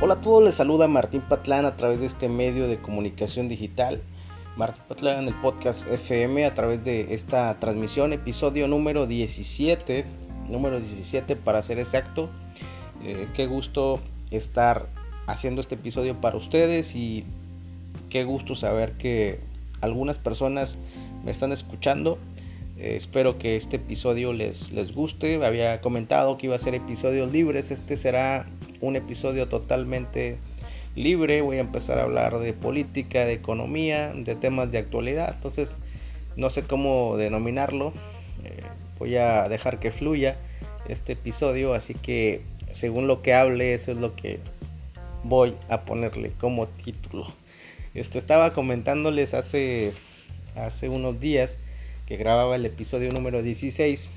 Hola a todos, les saluda Martín Patlán a través de este medio de comunicación digital. Martín Patlán el podcast FM a través de esta transmisión, episodio número 17, número 17 para ser exacto. Eh, qué gusto estar haciendo este episodio para ustedes y qué gusto saber que algunas personas me están escuchando. Eh, espero que este episodio les, les guste. Había comentado que iba a ser episodios libres. Este será un episodio totalmente libre. Voy a empezar a hablar de política, de economía, de temas de actualidad. Entonces, no sé cómo denominarlo. Eh, voy a dejar que fluya este episodio. Así que, según lo que hable, eso es lo que voy a ponerle como título. Este, estaba comentándoles hace, hace unos días que grababa el episodio número 16.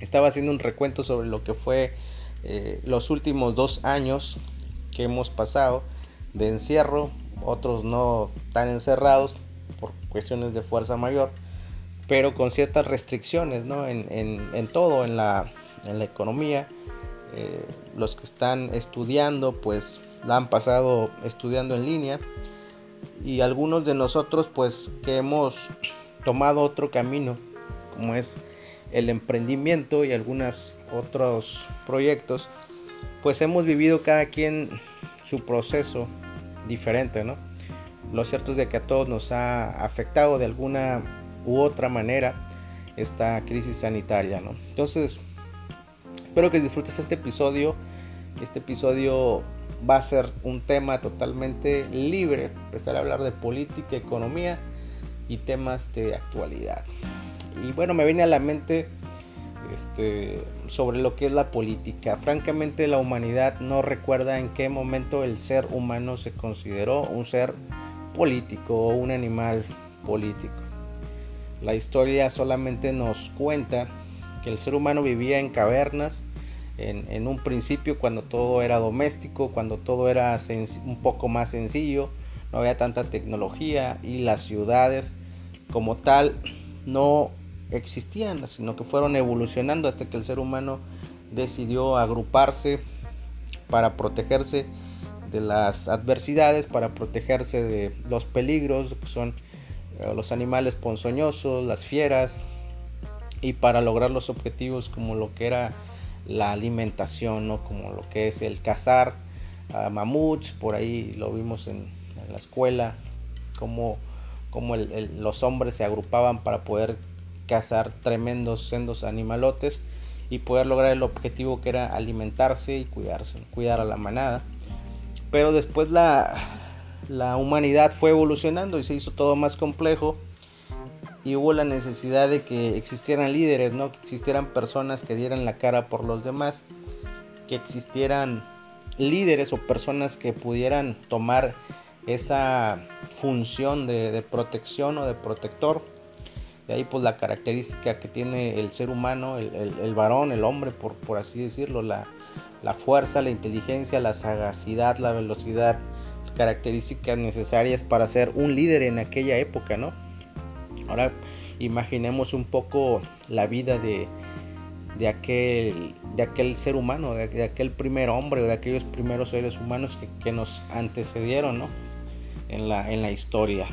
Estaba haciendo un recuento sobre lo que fue eh, los últimos dos años que hemos pasado de encierro, otros no tan encerrados por cuestiones de fuerza mayor, pero con ciertas restricciones ¿no? en, en, todo, en la, en la economía. Eh, los que están estudiando, pues la han pasado estudiando en línea. Y algunos de nosotros, pues que hemos tomado otro camino, como es el emprendimiento y algunos otros proyectos, pues hemos vivido cada quien su proceso diferente, ¿no? Lo cierto es de que a todos nos ha afectado de alguna u otra manera esta crisis sanitaria, ¿no? Entonces, espero que disfrutes este episodio. Este episodio va a ser un tema totalmente libre, empezar a hablar de política, economía y temas de actualidad. Y bueno, me viene a la mente este, sobre lo que es la política. Francamente la humanidad no recuerda en qué momento el ser humano se consideró un ser político o un animal político. La historia solamente nos cuenta que el ser humano vivía en cavernas, en, en un principio cuando todo era doméstico, cuando todo era un poco más sencillo, no había tanta tecnología y las ciudades como tal no existían, sino que fueron evolucionando hasta que el ser humano decidió agruparse para protegerse de las adversidades, para protegerse de los peligros, que son eh, los animales ponzoñosos, las fieras, y para lograr los objetivos como lo que era la alimentación, ¿no? como lo que es el cazar a mamuts, por ahí lo vimos en, la escuela, como, como los hombres se agrupaban para poder cazar tremendos sendos animalotes y poder lograr el objetivo que era alimentarse y cuidarse, cuidar a la manada. Pero después la, la humanidad fue evolucionando y se hizo todo más complejo y hubo la necesidad de que existieran líderes, ¿no? que existieran personas que dieran la cara por los demás, que existieran líderes o personas que pudieran tomar esa función de, de protección o de protector de ahí pues la característica que tiene el ser humano, el, varón, el hombre, por, por así decirlo, la, fuerza, la inteligencia, la sagacidad, la velocidad, características necesarias para ser un líder en aquella época, ¿no? Ahora imaginemos un poco la vida de, de, aquel, de aquel ser humano, de, aquel primer hombre de aquellos primeros seres humanos que, que nos antecedieron, ¿no? En la, en la historia.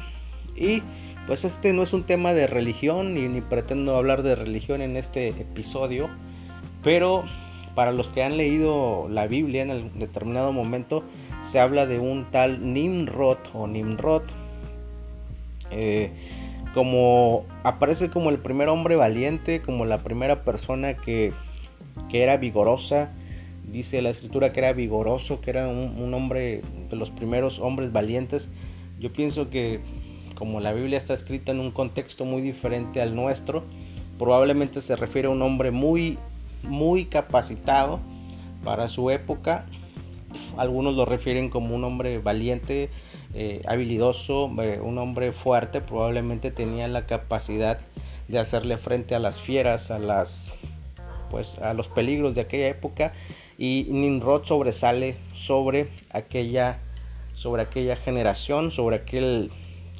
Y pues este no es un tema de religión ni, ni pretendo hablar de religión en este episodio, pero para los que han leído la Biblia en el determinado momento se habla de un tal Nimrod o Nimrod eh, como aparece como el primer hombre valiente como la primera persona que, que era vigorosa. Dice la escritura que era vigoroso que era un hombre de los primeros hombres valientes. Yo pienso que como la Biblia está escrita en un contexto muy diferente al nuestro, probablemente se refiere a un hombre muy, muy capacitado para su época. Algunos lo refieren como un hombre valiente, eh, habilidoso, eh, un hombre fuerte, probablemente tenía la capacidad de hacerle frente a las fieras, a las pues a los peligros de aquella época y Nimrod sobresale sobre aquella sobre aquella generación, sobre aquel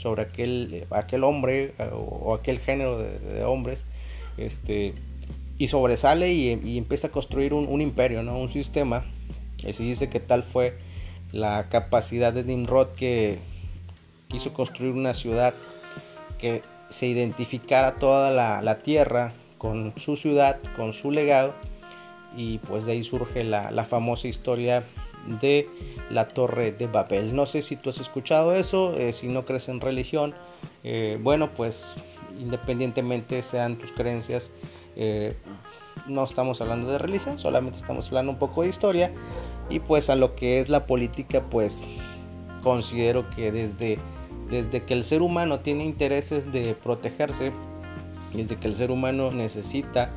sobre aquel, aquel hombre eh, o, aquel género de, hombres, este, y sobresale y, empieza a construir un, imperio, ¿no? un sistema. Y se dice que tal fue la capacidad de Nimrod que quiso construir una ciudad que se identificara toda la, tierra con su ciudad, con su legado y pues de ahí surge la, famosa historia de la torre de Babel. No sé si tú has escuchado eso, eh, si no crees en religión, eh, bueno pues independientemente sean tus creencias, eh, no estamos hablando de religión, solamente estamos hablando un poco de historia y pues a lo que es la política pues considero que desde, desde que el ser humano tiene intereses de protegerse, desde que el ser humano necesita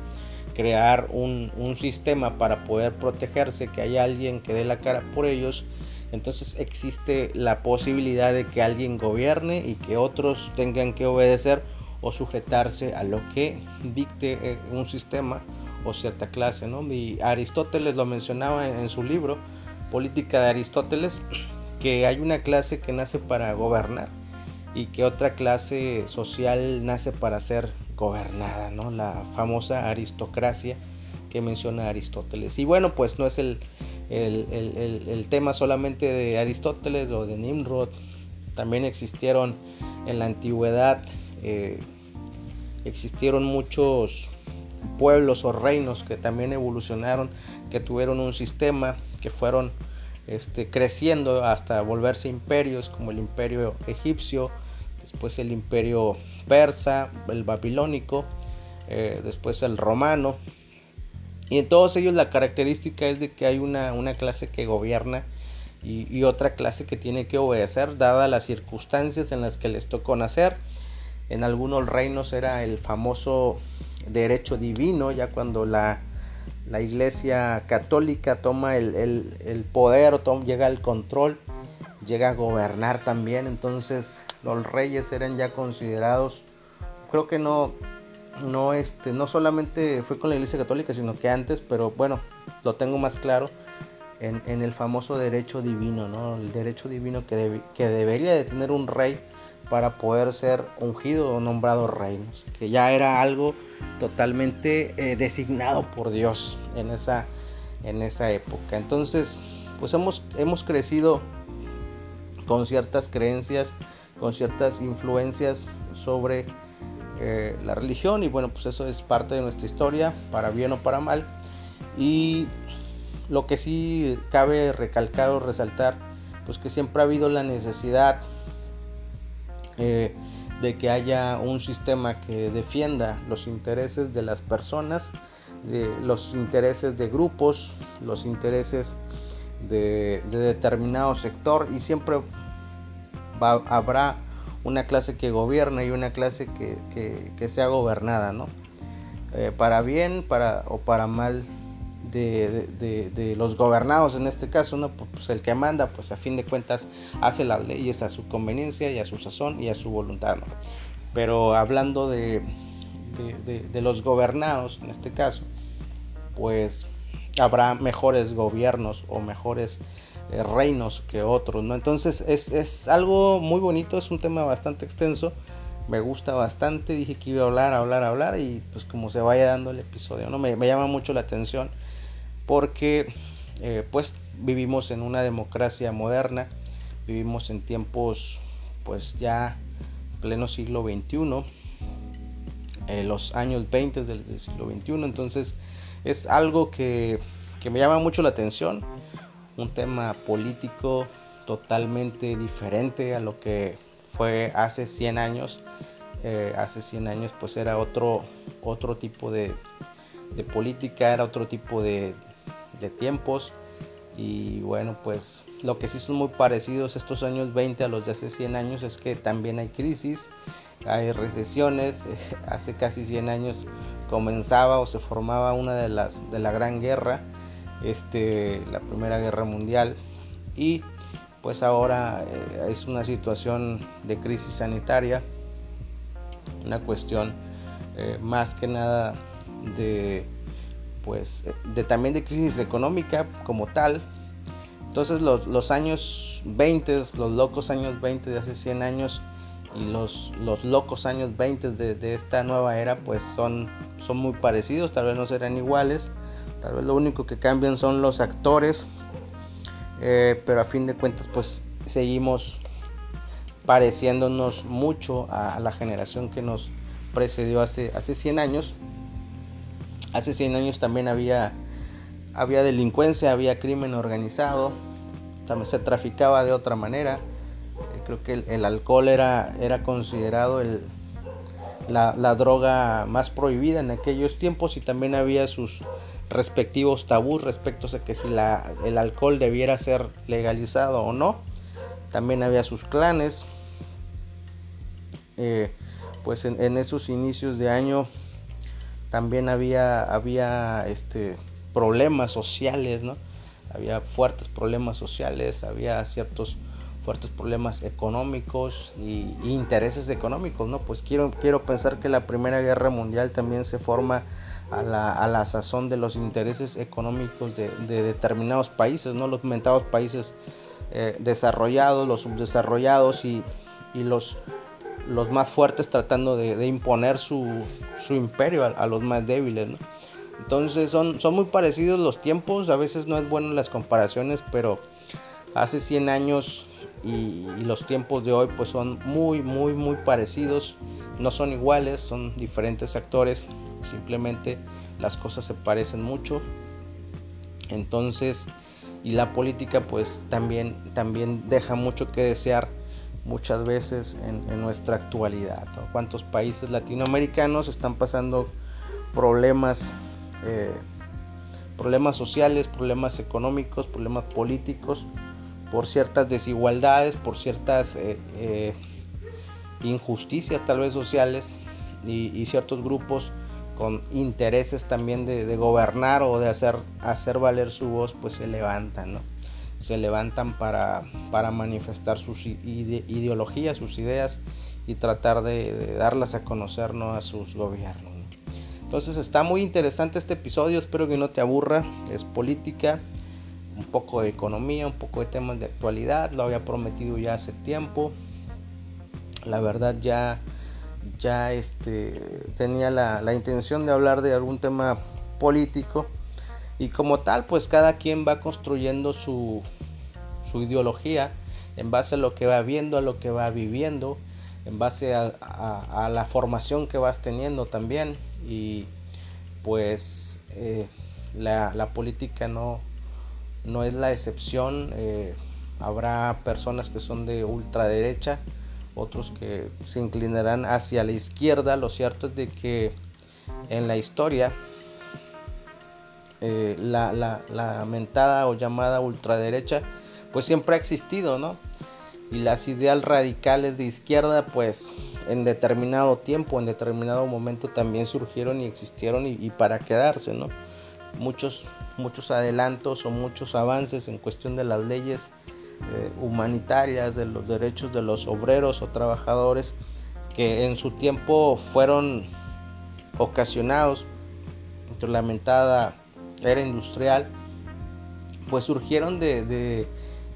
crear un, un, sistema para poder protegerse, que haya alguien que dé la cara por ellos, entonces existe la posibilidad de que alguien gobierne y que otros tengan que obedecer o sujetarse a lo que dicte eh, un sistema o cierta clase. ¿no? Y Aristóteles lo mencionaba en, su libro, Política de Aristóteles, que hay una clase que nace para gobernar y que otra clase social nace para ser gobernada, ¿no? la famosa aristocracia que menciona Aristóteles. Y bueno, pues no es el, el, tema solamente de Aristóteles o de Nimrod, también existieron en la antigüedad, eh, existieron muchos pueblos o reinos que también evolucionaron, que tuvieron un sistema, que fueron este, creciendo hasta volverse imperios como el imperio egipcio, después el imperio persa, el babilónico, eh, después el romano. Y en todos ellos la característica es de que hay una, clase que gobierna y, otra clase que tiene que obedecer, dadas las circunstancias en las que les tocó nacer. En algunos reinos era el famoso derecho divino, ya cuando la, la iglesia católica toma el, poder, toma, llega al control, llega a gobernar también, entonces los reyes eran ya considerados, creo que no, no, este, no solamente fue con la iglesia católica, sino que antes, pero bueno, lo tengo más claro. En, en el famoso derecho divino, ¿no? El derecho divino que, que debería de tener un rey para poder ser ungido o nombrado rey, que ya era algo totalmente eh, designado por Dios en esa, en esa época. Entonces, pues hemos, hemos crecido con ciertas creencias, con ciertas influencias sobre eh, la religión y bueno, pues eso es parte de nuestra historia, para bien o para mal. Y lo que sí cabe recalcar o resaltar, pues que siempre ha habido la necesidad eh, de que haya un sistema que defienda los intereses de las personas, de los intereses de grupos, los intereses de, determinado sector y siempre habrá una clase que gobierne y una clase que, sea gobernada, ¿no? Eh, para bien para, o para mal de, los gobernados en este caso, ¿no? Pues, pues el que manda, pues a fin de cuentas hace las leyes a su conveniencia y a su sazón y a su voluntad, Pero hablando de, los gobernados en este caso, pues habrá mejores gobiernos o mejores eh, reinos que otros, ¿no? Entonces es, es, algo muy bonito, es un tema bastante extenso, me gusta bastante, dije que iba a hablar, hablar, hablar y pues como se vaya dando el episodio, ¿no? Me, me llama mucho la atención porque eh, pues vivimos en una democracia moderna, vivimos en tiempos pues ya pleno siglo XXI, eh, los años 20 del, siglo XXI, entonces es algo que, me llama mucho la atención, un tema político totalmente diferente a lo que fue hace 100 años. Eh, hace 100 años pues era otro, otro tipo de, de política, era otro tipo de, de tiempos. Y bueno, pues lo que sí son muy parecidos estos años 20 a los de hace 100 años es que también hay crisis, hay recesiones. Hace casi 100 años comenzaba o se formaba una de las de la Gran Guerra, este, la Primera Guerra Mundial. Y pues ahora eh, es una situación de crisis sanitaria, una cuestión eh, más que nada de pues de, también de crisis económica como tal. Entonces los, años 20, los locos años 20 de hace 100 años y los, los locos años 20 de, esta nueva era pues son, son muy parecidos, tal vez no serán iguales, tal vez lo único que cambian son los actores, Eh, pero a fin de cuentas pues seguimos pareciéndonos mucho a, la generación que nos precedió hace, hace 100 años. Hace 100 años también había, había delincuencia, había crimen organizado, también se traficaba de otra manera. Creo que el, alcohol era, era considerado el, la, la, droga más prohibida en aquellos tiempos y también había sus respectivos tabús respecto a que si la, el alcohol debiera ser legalizado o no. También había sus clanes, eh, pues en, esos inicios de año también había, había este, problemas sociales, ¿no? Había fuertes problemas sociales, había ciertos fuertes problemas económicos y, intereses económicos, ¿no? Pues quiero, quiero pensar que la Primera Guerra Mundial también se forma a la, a la sazón de los intereses económicos de, determinados países, ¿no? Los mentados países eh, desarrollados, los subdesarrollados y, y los los más fuertes tratando de, imponer su, imperio a, los más débiles. Entonces son, son muy parecidos los tiempos, a veces no es bueno las comparaciones, pero hace 100 años y, los tiempos de hoy pues son muy, muy, muy parecidos. No son iguales, son diferentes actores, simplemente las cosas se parecen mucho. Entonces, y la política pues también, también deja mucho que desear muchas veces en, nuestra actualidad. ¿Cuántos países latinoamericanos están pasando problemas, eh, problemas sociales, problemas económicos, problemas políticos, por ciertas desigualdades, por ciertas eh, eh, injusticias tal vez sociales y, ciertos grupos con intereses también de, de, gobernar o de hacer, hacer valer su voz, pues se levantan, ¿no? se levantan para, para manifestar sus ideologías, sus ideas y tratar de, darlas a conocer a sus gobiernos. Entonces está muy interesante este episodio, espero que no te aburra, es política, un poco de economía, un poco de temas de actualidad, lo había prometido ya hace tiempo, la verdad ya, ya este, tenía la, la intención de hablar de algún tema político, y como tal, pues cada quien va construyendo su, su ideología en base a lo que va viendo, a lo que va viviendo, en base a, la formación que vas teniendo también. Y pues eh, la, política no, no es la excepción. Eh, habrá personas que son de ultraderecha, otros que se inclinarán hacia la izquierda. Lo cierto es de que en la historia eh, la, la, mentada o llamada ultraderecha, pues siempre ha existido, ¿no? Y las ideas radicales de izquierda, pues en determinado tiempo, en determinado momento también surgieron y existieron y, para quedarse, ¿no? Muchos, muchos adelantos o muchos avances en cuestión de las leyes eh, humanitarias, de los derechos de los obreros o trabajadores, que en su tiempo fueron ocasionados entre la mentada era industrial, pues surgieron de,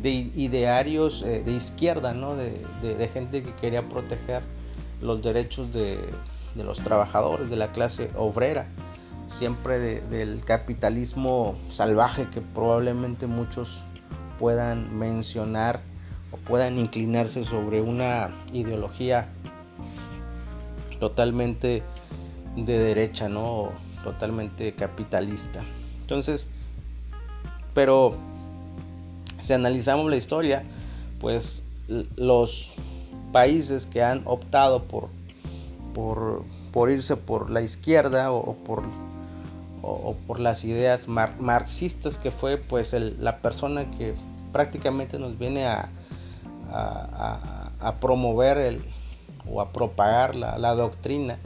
idearios eh, de izquierda, ¿no? de, gente que quería proteger los derechos de, los trabajadores, de la clase obrera, siempre del capitalismo salvaje que probablemente muchos puedan mencionar o puedan inclinarse sobre una ideología totalmente de derecha, ¿no? totalmente capitalista. Entonces, pero si analizamos la historia, pues los países que han optado por, por, irse por la izquierda o, por, o, por las ideas marxistas que fue pues la persona que prácticamente nos viene a, promover el, o a propagar la, doctrina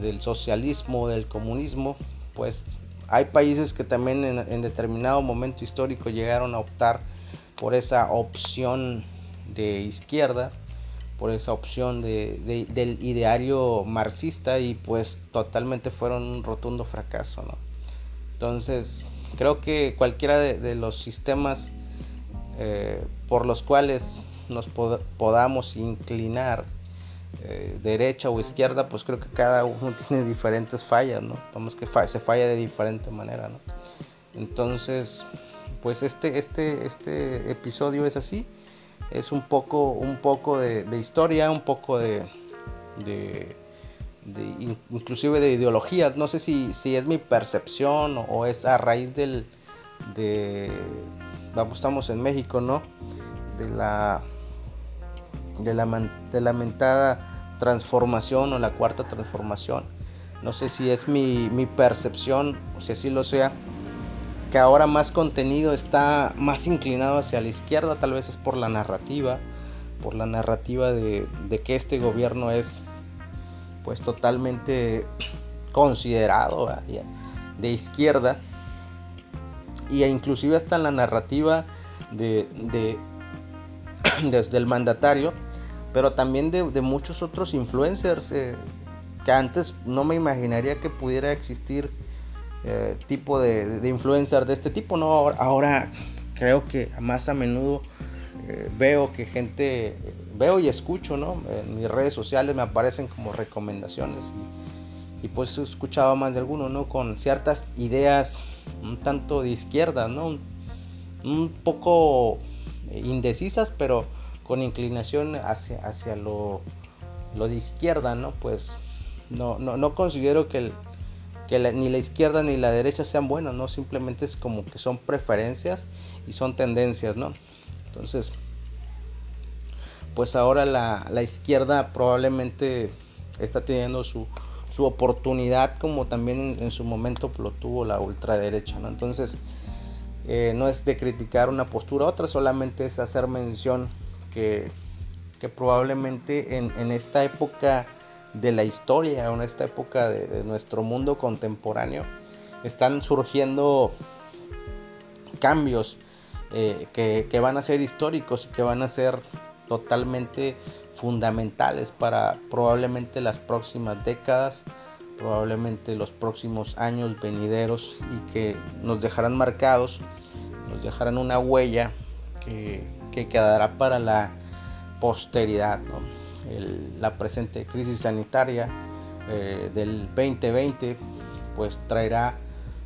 del socialismo, del comunismo, pues hay países que también en, determinado momento histórico llegaron a optar por esa opción de izquierda, por esa opción de, del ideario marxista y pues totalmente fueron un rotundo fracaso. ¿no? Entonces creo que cualquiera de, los sistemas eh, por los cuales nos podamos inclinar eh, derecha o izquierda, pues creo que cada uno tiene diferentes fallas, ¿no? Vamos que se falla de diferente manera, ¿no? Entonces, pues este, este, este episodio es así. Es un poco, un poco de, historia, un poco de, de, inclusive de ideología. No sé si, si es mi percepción o, es a raíz del, de, vamos, estamos en México, ¿no? De la, de la, de lamentada transformación o la cuarta transformación. No sé si es mi, mi percepción o si así lo sea que ahora más contenido está más inclinado hacia la izquierda, tal vez es por la narrativa, por la narrativa de, que este gobierno es pues totalmente considerado de izquierda. Y inclusive hasta en la narrativa de, mandatario pero también de, muchos otros influencers eh, que antes no me imaginaría que pudiera existir eh, tipo de, de, influencer de este tipo, ¿no? Ahora, creo que más a menudo eh, veo que gente, veo y escucho, ¿no? En mis redes sociales me aparecen como recomendaciones y, pues he escuchado más de alguno, ¿no? Con ciertas ideas un tanto de izquierda, ¿no? Un, poco indecisas, pero con inclinación hacia, hacia lo, lo de izquierda, ¿no? Pues no, no, no considero que el, que ni la izquierda ni la derecha sean buenas, ¿no? Simplemente es como que son preferencias y son tendencias, ¿no? Entonces, pues ahora la, izquierda probablemente está teniendo su, oportunidad como también en, su momento lo tuvo la ultraderecha, ¿no? Entonces, eh, no es de criticar una postura otra, solamente es hacer mención que, que probablemente en, en esta época de la historia, en esta época de, nuestro mundo contemporáneo, están surgiendo cambios eh, que, van a ser históricos y que van a ser totalmente fundamentales para probablemente las próximas décadas, probablemente los próximos años venideros y que nos dejarán marcados, nos dejarán una huella que, que quedará para la posteridad. La presente crisis sanitaria eh, del 2020 pues traerá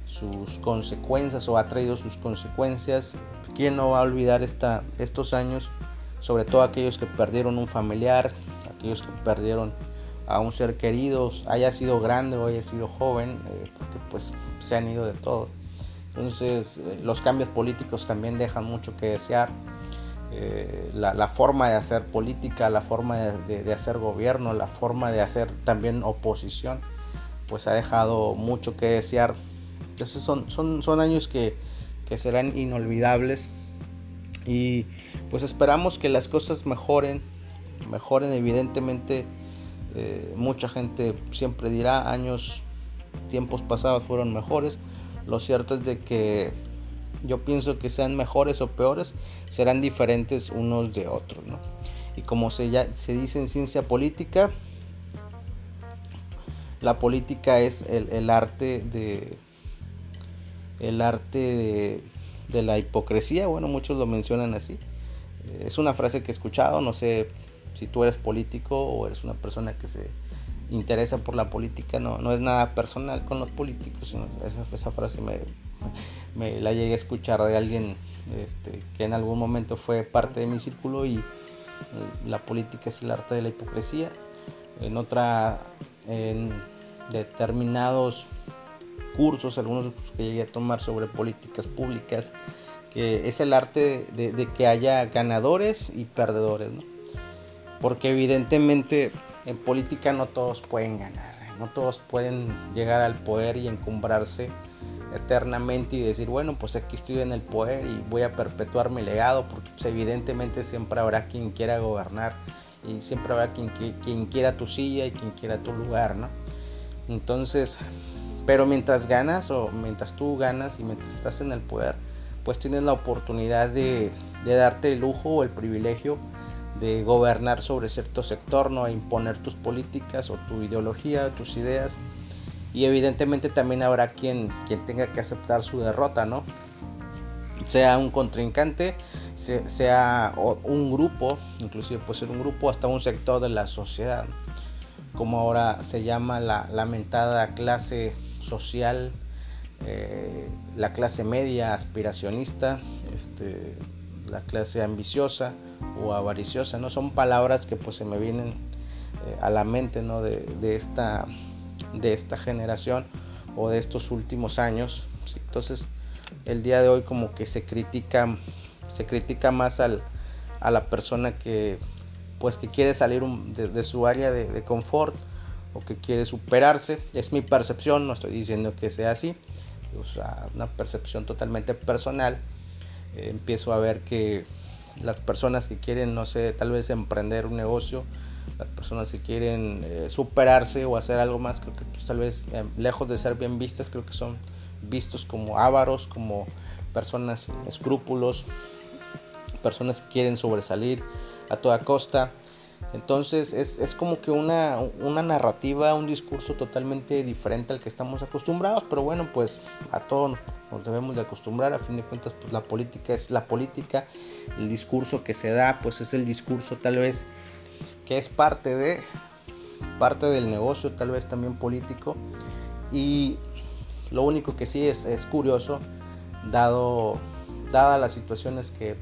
sus consecuencias o ha traído sus consecuencias. ¿Quién no va a olvidar esta, estos años? Sobre todo aquellos que perdieron un familiar, aquellos que perdieron a un ser querido, haya sido grande o haya sido joven, eh, porque pues se han ido de todo. Entonces eh, los cambios políticos también dejan mucho que desear. Eh, la, forma de hacer política, la forma de, hacer gobierno, la forma de hacer también oposición, pues ha dejado mucho que desear. Entonces son, son, son años que, serán inolvidables y pues esperamos que las cosas mejoren, mejoren evidentemente. Eh, mucha gente siempre dirá años, tiempos pasados fueron mejores. Lo cierto es de que yo pienso que sean mejores o peores, serán diferentes unos de otros. ¿no? Y como se, ya, se dice en ciencia política, la política es el, arte de el arte de, la hipocresía, bueno, muchos lo mencionan así. Es una frase que he escuchado, no sé si tú eres político o eres una persona que se interesa por la política, no, no es nada personal con los políticos, sino esa, esa frase me, me la llegué a escuchar de alguien este, que en algún momento fue parte de mi círculo y la política es el arte de la hipocresía. En otra, en determinados cursos, algunos que llegué a tomar sobre políticas públicas, que es el arte de, que haya ganadores y perdedores, Porque evidentemente en política no todos pueden ganar, no todos pueden llegar al poder y encumbrarse eternamente y decir, bueno, pues aquí estoy en el poder y voy a perpetuar mi legado, porque pues, evidentemente siempre habrá quien quiera gobernar y siempre habrá quien, quien quiera tu silla y quien quiera tu lugar, ¿no? Entonces, pero mientras ganas o mientras tú ganas y mientras estás en el poder, pues tienes la oportunidad de, de darte el lujo o el privilegio de gobernar sobre cierto sector, ¿no? Imponer tus políticas o tu ideología, tus ideas y evidentemente también habrá quien, quien tenga que aceptar su derrota, ¿no? Sea un contrincante, sea un grupo, inclusive puede ser un grupo, hasta un sector de la sociedad, como ahora se llama la lamentada clase social, eh, la clase media aspiracionista, este, la clase ambiciosa o avariciosa, ¿no? Son palabras que pues se me vienen eh, a la mente, ¿no? De, esta, de esta generación o de estos últimos años. Entonces, el día de hoy como que se critica, se critica más al, a la persona que pues que quiere salir de, su área de, confort o que quiere superarse. Es mi percepción, no estoy diciendo que sea así, o sea, una percepción totalmente personal. Eh, empiezo a ver que las personas que quieren, no sé, tal vez emprender un negocio, las personas que quieren eh, superarse o hacer algo más, creo que pues, tal vez eh, lejos de ser bien vistas, creo que son vistos como ávaros, como personas sin escrúpulos, personas que quieren sobresalir a toda costa. Entonces es, como que una, una, narrativa, un discurso totalmente diferente al que estamos acostumbrados, pero bueno, pues a todos nos debemos de acostumbrar, a fin de cuentas pues la política es la política, el discurso que se da pues es el discurso tal vez que es parte de parte del negocio, tal vez también político. Y lo único que sí es, es curioso dado dadas las situaciones que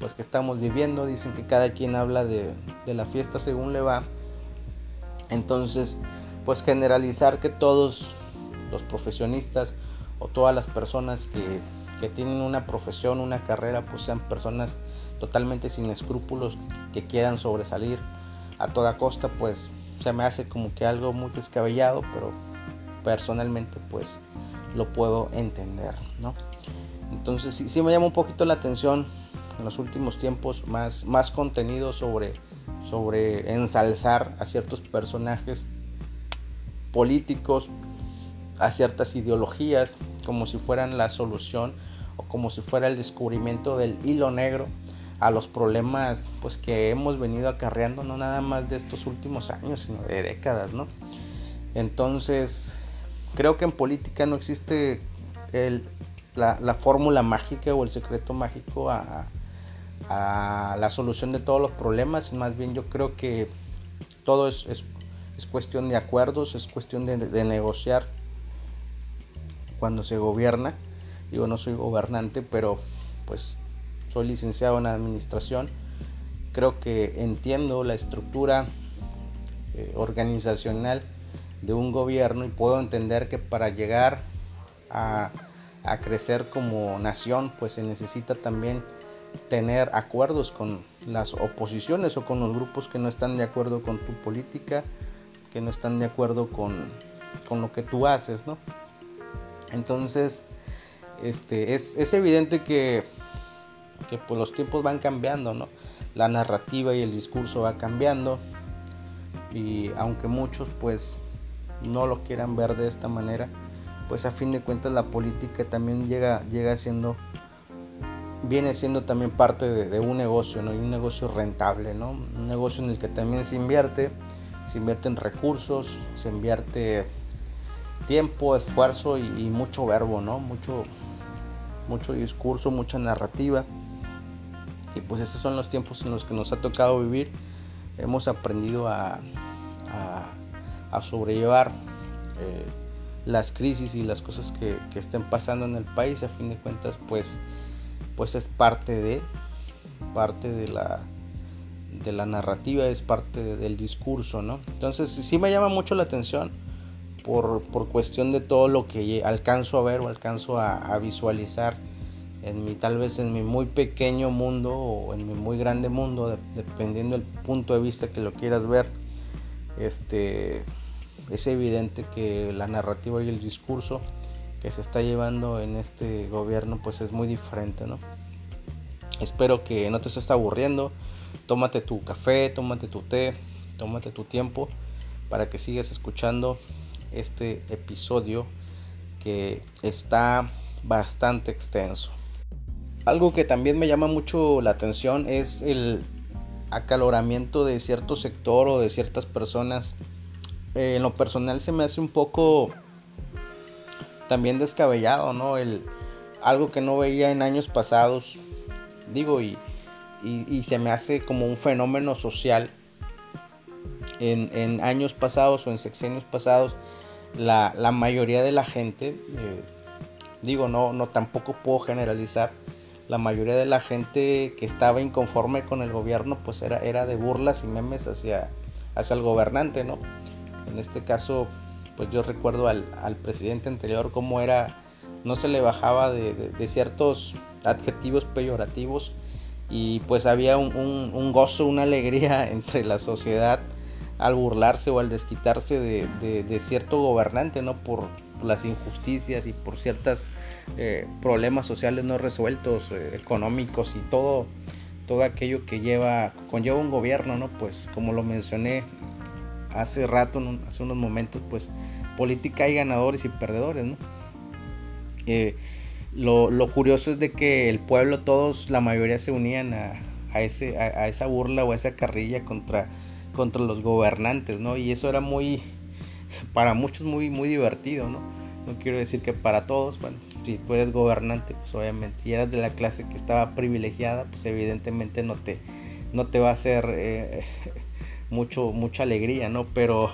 pues que estamos viviendo. Dicen que cada quien habla de, de la fiesta según le va. Entonces pues generalizar que todos los profesionistas o todas las personas que, que tienen una profesión, una carrera, pues sean personas totalmente sin escrúpulos que quieran sobresalir a toda costa, pues se me hace como que algo muy descabellado, pero personalmente pues lo puedo entender, ¿no? Entonces sí, sí me llama un poquito la atención en los últimos tiempos más, más contenido sobre, sobre ensalzar a ciertos personajes políticos, a ciertas ideologías, como si fueran la solución o como si fuera el descubrimiento del hilo negro a los problemas pues que hemos venido acarreando no nada más de estos últimos años sino de décadas no entonces creo que en política no existe la, fórmula mágica o el secreto mágico a, la solución de todos los problemas. Más bien yo creo que todo es, cuestión de acuerdos es cuestión de negociar cuando se gobierna digo no soy gobernante pero pues soy licenciado en administración, creo que entiendo la estructura eh, organizacional de un gobierno y puedo entender que para llegar a, crecer como nación, pues se necesita también tener acuerdos con las oposiciones o con los grupos que no están de acuerdo con tu política, que no están de acuerdo con, con lo que tú haces, ¿no? Entonces, este, es, es evidente que que pues los tiempos van cambiando, ¿no? La narrativa y el discurso va cambiando y aunque muchos pues no lo quieran ver de esta manera, pues a fin de cuentas la política también llega, llega siendo, viene siendo también parte de, un negocio, ¿no? Y un negocio rentable, ¿no? Un negocio en el que también se invierte, se invierte en recursos, se invierte tiempo, esfuerzo y, mucho verbo, ¿no? Mucho, mucho discurso, mucha narrativa. Y pues esos son los tiempos en los que nos ha tocado vivir. Hemos aprendido a, sobrellevar eh, las crisis y las cosas que, que, estén pasando en el país. A fin de cuentas, pues, pues es parte de, parte de la, de la narrativa, es parte del discurso, ¿no? Entonces sí me llama mucho la atención por, por cuestión de todo lo que alcanzo a ver o alcanzo a, a visualizar en mi tal vez en mi muy pequeño mundo o en mi muy grande mundo, dependiendo del punto de vista que lo quieras ver, este, es evidente que la narrativa y el discurso que se está llevando en este gobierno pues es muy diferente, ¿no? Espero que no te estés aburriendo, tómate tu café, tómate tu té, tómate tu tiempo para que sigas escuchando este episodio que está bastante extenso. Algo que también me llama mucho la atención es el acaloramiento de cierto sector o de ciertas personas. Eh, en lo personal se me hace un poco también descabellado, ¿no? El, algo que no veía en años pasados, digo, y, y, se me hace como un fenómeno social. En, años pasados o en sexenios pasados, la, mayoría de la gente, eh, digo, no, no tampoco puedo generalizar. La mayoría de la gente que estaba inconforme con el gobierno, pues era, era de burlas y memes hacia, hacia el gobernante, ¿no? En este caso, pues yo recuerdo al, presidente anterior cómo era, no se le bajaba de, ciertos adjetivos peyorativos y pues había un, gozo, una alegría entre la sociedad al burlarse o al desquitarse de, cierto gobernante, ¿no? Por las injusticias y por ciertos eh, problemas sociales no resueltos, eh, económicos y todo, todo aquello que lleva, conlleva un gobierno, ¿no? Pues como lo mencioné hace rato, hace unos momentos, pues política hay ganadores y perdedores. Eh, lo, curioso es de que el pueblo, todos, la mayoría se unían a, ese, a, esa burla o a esa carrilla contra, contra los gobernantes, ¿no? Y eso era muy, para muchos muy, muy divertido, ¿no? No quiero decir que para todos, bueno, si tú eres gobernante, pues obviamente, y eras de la clase que estaba privilegiada, pues evidentemente no te, no te va a hacer eh, mucho, mucha alegría, ¿no? Pero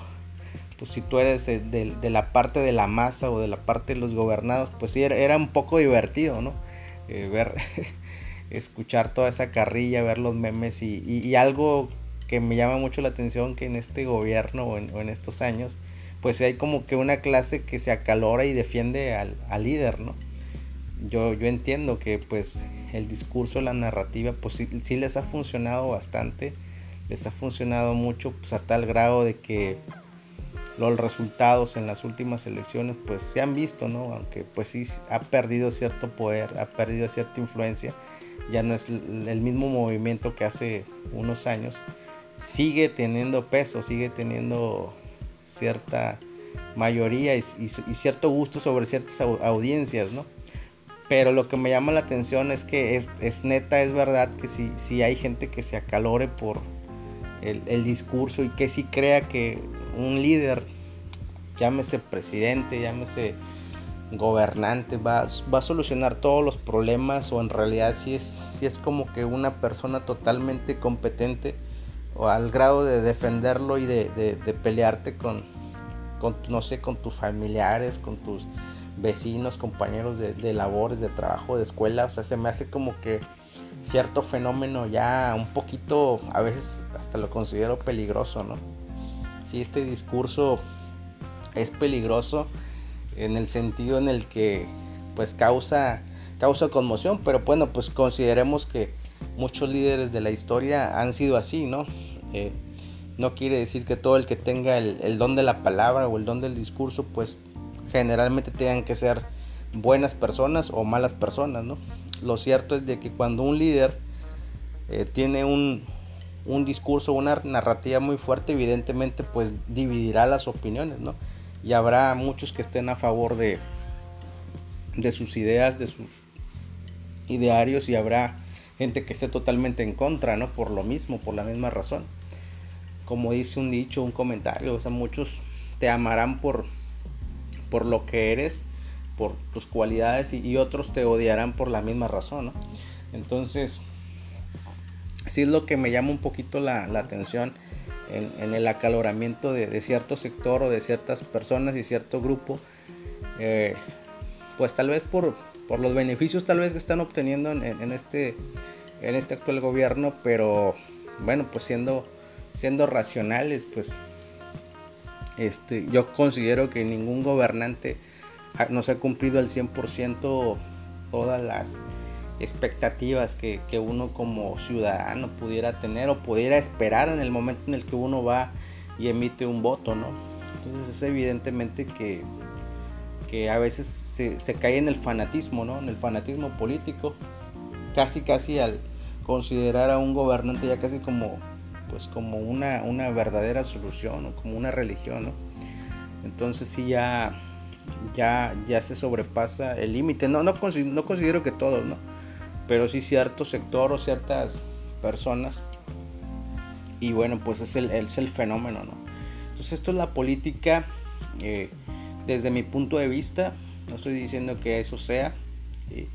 pues si tú eres de, la parte de la masa o de la parte de los gobernados, pues sí, era, un poco divertido, ¿no? Eh, ver, escuchar toda esa carrilla, ver los memes y, algo que me llama mucho la atención que en este gobierno o en, estos años, pues hay como que una clase que se acalora y defiende al, líder, ¿no? Yo, yo entiendo que pues el discurso, la narrativa, pues sí, les ha funcionado bastante, les ha funcionado mucho, pues a tal grado de que los resultados en las últimas elecciones pues se han visto, ¿no? Aunque pues sí ha perdido cierto poder, ha perdido cierta influencia, ya no es el mismo movimiento que hace unos años, sigue teniendo peso, sigue teniendo cierta mayoría y, cierto gusto sobre ciertas audiencias, ¿no? Pero lo que me llama la atención es que es, neta, es verdad que si, si hay gente que se acalore por el, el discurso y que si crea que un líder, llámese presidente, llámese gobernante, va, va, a solucionar todos los problemas o en realidad si es, si es como que una persona totalmente competente o al grado de defenderlo y de, pelearte con, con, no sé, con tus familiares, con tus vecinos, compañeros de, de labores, de trabajo, de escuela, o sea, se me hace como que cierto fenómeno ya un poquito, a veces hasta lo considero peligroso, ¿no? si este discurso es peligroso en el sentido en el que pues causa, causa conmoción, pero bueno, pues consideremos que muchos líderes de la historia han sido así, ¿no? Eh, no quiere decir que todo el que tenga el, don de la palabra o el don del discurso, pues generalmente tengan que ser buenas personas o malas personas, ¿no? Lo cierto es de que cuando un líder eh, tiene un, un discurso, una narrativa muy fuerte, evidentemente pues dividirá las opiniones, ¿no? Y habrá muchos que estén a favor de, de sus ideas, de sus idearios y habrá gente que esté totalmente en contra, ¿no? Por lo mismo, por la misma razón. Como dice un dicho, un comentario, muchos te amarán por, por lo que eres, por tus cualidades y, y otros te odiarán por la misma razón, ¿no? Entonces, sí es lo que me llama un poquito la, atención en, el acaloramiento de, cierto sector o de ciertas personas y cierto grupo, eh, pues tal vez por, los beneficios tal vez que están obteniendo en, este, en este actual gobierno, pero bueno, pues siendo, siendo racionales, pues este, yo considero que ningún gobernante no se ha cumplido al 100% todas las expectativas que, uno como ciudadano pudiera tener o pudiera esperar en el momento en el que uno va y emite un voto, ¿no? Entonces es evidentemente que, que a veces se, cae en el fanatismo, ¿no? En el fanatismo político, casi casi al considerar a un gobernante ya casi como pues como una, una verdadera solución o como una religión, ¿no? Entonces sí ya, ya, ya se sobrepasa el límite. No, no, no considero que todos, ¿no? pero sí cierto sector o ciertas personas. Y bueno, pues es el, es el fenómeno, ¿no? Entonces esto es la política eh, desde mi punto de vista. No estoy diciendo que eso sea. Eh,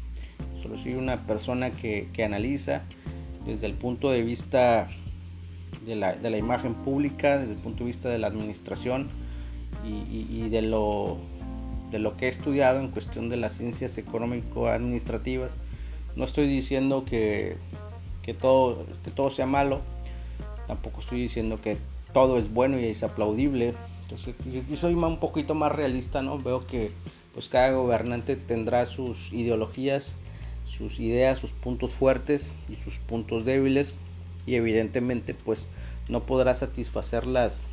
solo soy una persona que, que, analiza desde el punto de vista de la, imagen pública, desde el punto de vista de la administración y, de lo que he estudiado en cuestión de las ciencias económico-administrativas. No estoy diciendo que, todo, que todo sea malo, tampoco estoy diciendo que todo es bueno y es aplaudible. Entonces, yo soy un poquito más realista, ¿no? Veo que pues cada gobernante tendrá sus ideologías, sus ideas, sus puntos fuertes y sus puntos débiles y evidentemente pues no podrá satisfacer las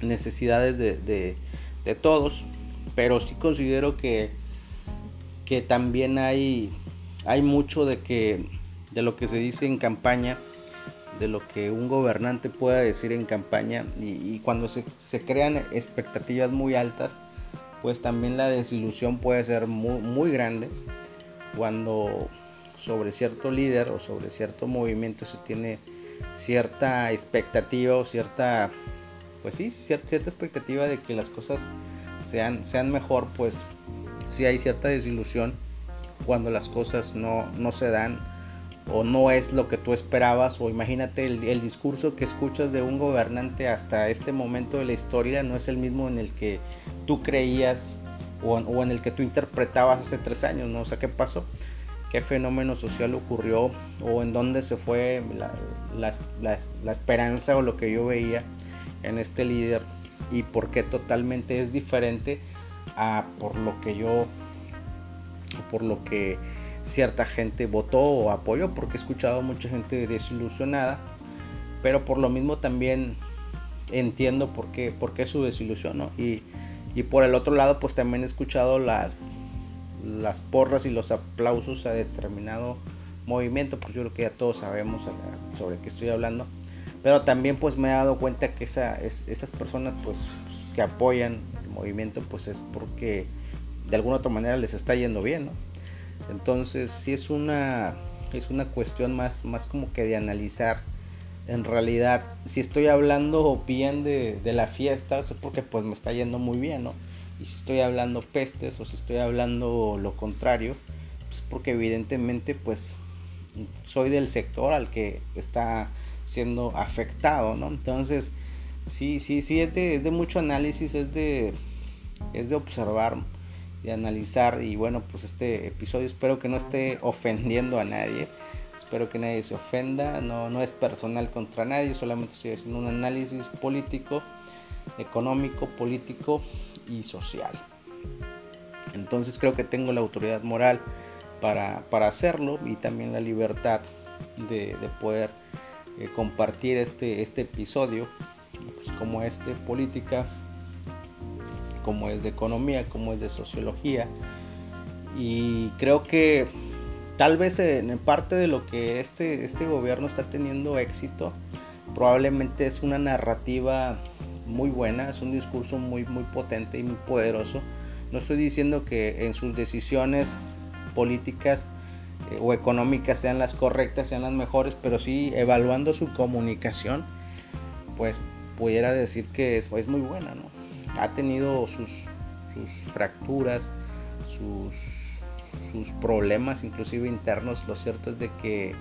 necesidades de, de todos, pero sí considero que, que también hay, hay mucho de, que, de lo que se dice en campaña, de lo que un gobernante pueda decir en campaña y, cuando se, se, crean expectativas muy altas, pues también la desilusión puede ser muy, muy grande cuando sobre cierto líder o sobre cierto movimiento se tiene cierta expectativa o cierta pues sí, cierta, expectativa de que las cosas sean, sean mejor, pues sí hay cierta desilusión cuando las cosas no, no se dan o no es lo que tú esperabas o imagínate el, discurso que escuchas de un gobernante hasta este momento de la historia no es el mismo en el que tú creías o, en el que tú interpretabas hace tres años, ¿no? O sea, ¿qué pasó? ¿Qué fenómeno social ocurrió? ¿O en dónde se fue la, la esperanza o lo que yo veía? en este líder y por qué totalmente es diferente a por lo que yo por lo que cierta gente votó o apoyó porque he escuchado mucha gente desilusionada pero por lo mismo también entiendo por qué, por qué su desilusión y, y por el otro lado pues también he escuchado las las porras y los aplausos a determinado movimiento pues yo creo que ya todos sabemos sobre qué estoy hablando pero también pues me he dado cuenta que esa, esas personas pues que apoyan el movimiento pues es porque de alguna otra manera les está yendo bien, ¿no? Entonces sí es una, es una cuestión más, más como que de analizar en realidad si estoy hablando bien de, de la fiesta es porque pues me está yendo muy bien, ¿no? Y si estoy hablando pestes o si estoy hablando lo contrario, pues porque evidentemente pues soy del sector al que está siendo afectado, ¿no? Entonces, sí, sí, sí, es de, es de mucho análisis, es de, es de observar, de analizar y bueno, pues este episodio espero que no esté ofendiendo a nadie. Espero que nadie se ofenda, no, no es personal contra nadie, solamente estoy haciendo un análisis político, económico, político y social. Entonces creo que tengo la autoridad moral para, para hacerlo y también la libertad de, de poder eh, compartir este, este episodio, pues, como es de política, como es de economía, como es de sociología. Y creo que tal vez en parte de lo que este, este gobierno está teniendo éxito, probablemente es una narrativa muy buena, es un discurso muy, muy potente y muy poderoso. No estoy diciendo que en sus decisiones políticas eh, o económicas sean las correctas, sean las mejores, pero sí evaluando su comunicación, pues pudiera decir que es, es muy buena, ¿no? Ha tenido sus, fracturas, sus, problemas, inclusive internos. Lo cierto es de que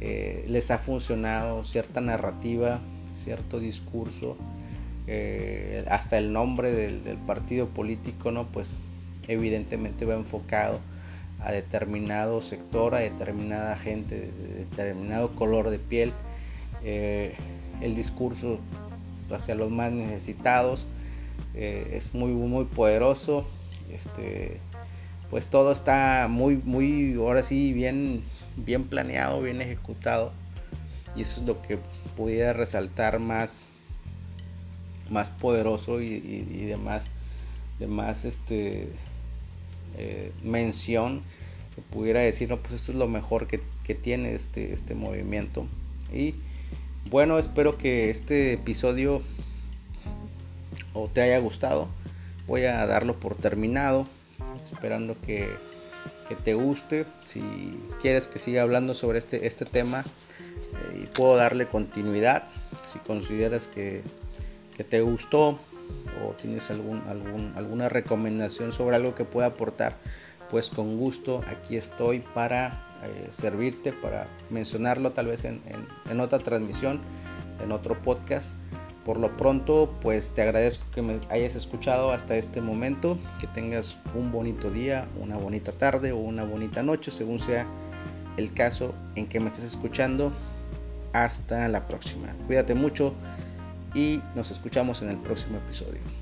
eh, les ha funcionado cierta narrativa, cierto discurso, eh, hasta el nombre del, del, partido político, ¿no? Pues evidentemente va enfocado a determinado sector, a determinada gente, de determinado color de piel, eh, el discurso hacia los más necesitados eh, es muy muy poderoso este pues todo está muy muy ahora sí bien bien planeado bien ejecutado y eso es lo que pudiera resaltar más más poderoso y, y, más de más este eh, mención que pudiera decir, no, pues esto es lo mejor que, tiene este, este movimiento. Y bueno, espero que este episodio o te haya gustado. Voy a darlo por terminado, esperando que, te guste. Si quieres que siga hablando sobre este, este tema, eh, y puedo darle continuidad. Si consideras que, que te gustó, o tienes algún, algún, alguna recomendación sobre algo que pueda aportar, pues con gusto aquí estoy para eh, servirte, para mencionarlo tal vez en, en, otra transmisión, en otro podcast. Por lo pronto, pues te agradezco que me hayas escuchado hasta este momento, que tengas un bonito día, una bonita tarde o una bonita noche, según sea el caso en que me estés escuchando. Hasta la próxima. Cuídate mucho y nos escuchamos en el próximo episodio.